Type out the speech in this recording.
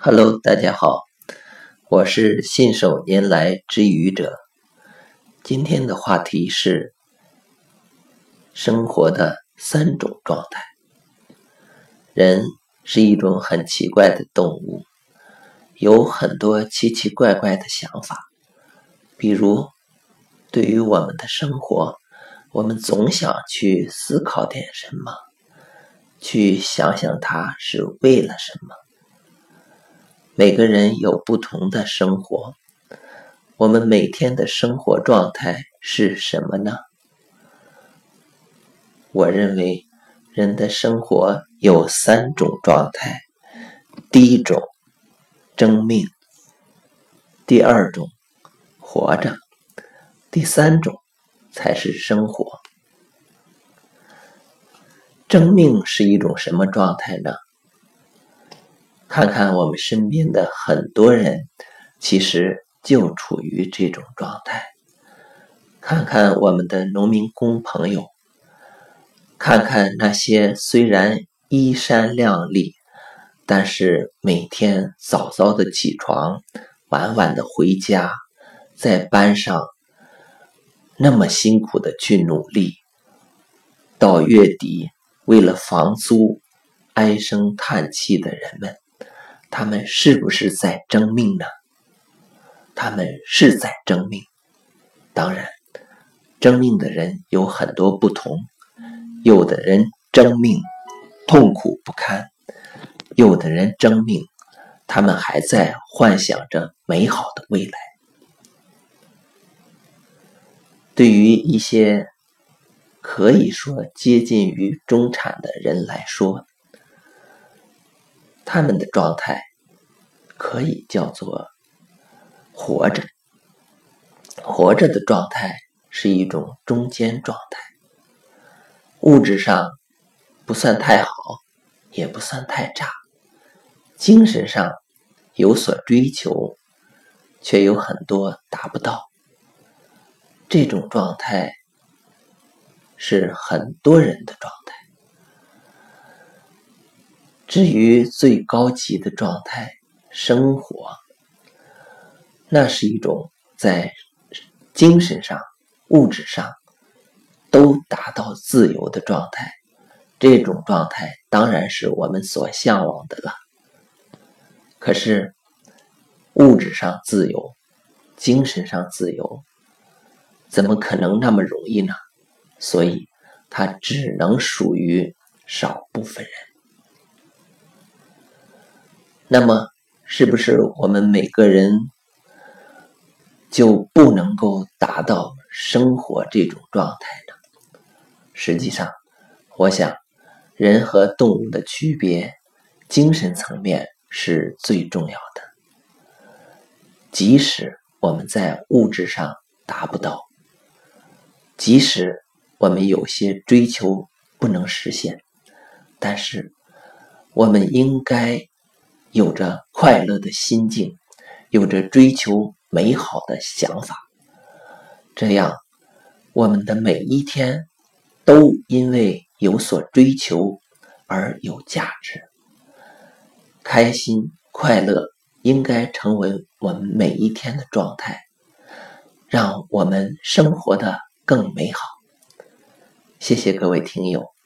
Hello，大家好，我是信手拈来之愚者。今天的话题是生活的三种状态。人是一种很奇怪的动物，有很多奇奇怪怪的想法。比如，对于我们的生活，我们总想去思考点什么，去想想它是为了什么。每个人有不同的生活，我们每天的生活状态是什么呢？我认为，人的生活有三种状态：第一种，争命；第二种，活着；第三种，才是生活。争命是一种什么状态呢？看看我们身边的很多人，其实就处于这种状态。看看我们的农民工朋友，看看那些虽然衣衫靓丽，但是每天早早的起床，晚晚的回家，在班上那么辛苦的去努力，到月底为了房租唉声叹气的人们。他们是不是在争命呢？他们是在争命。当然，争命的人有很多不同。有的人争命痛苦不堪，有的人争命，他们还在幻想着美好的未来。对于一些可以说接近于中产的人来说，他们的状态可以叫做活着，活着的状态是一种中间状态，物质上不算太好，也不算太差，精神上有所追求，却有很多达不到，这种状态是很多人的状态。至于最高级的状态，生活，那是一种在精神上、物质上都达到自由的状态。这种状态当然是我们所向往的了。可是，物质上自由、精神上自由，怎么可能那么容易呢？所以，它只能属于少部分人。那么，是不是我们每个人就不能够达到生活这种状态呢？实际上，我想，人和动物的区别，精神层面是最重要的。即使我们在物质上达不到，即使我们有些追求不能实现，但是我们应该。有着快乐的心境，有着追求美好的想法，这样我们的每一天都因为有所追求而有价值。开心快乐应该成为我们每一天的状态，让我们生活的更美好。谢谢各位听友。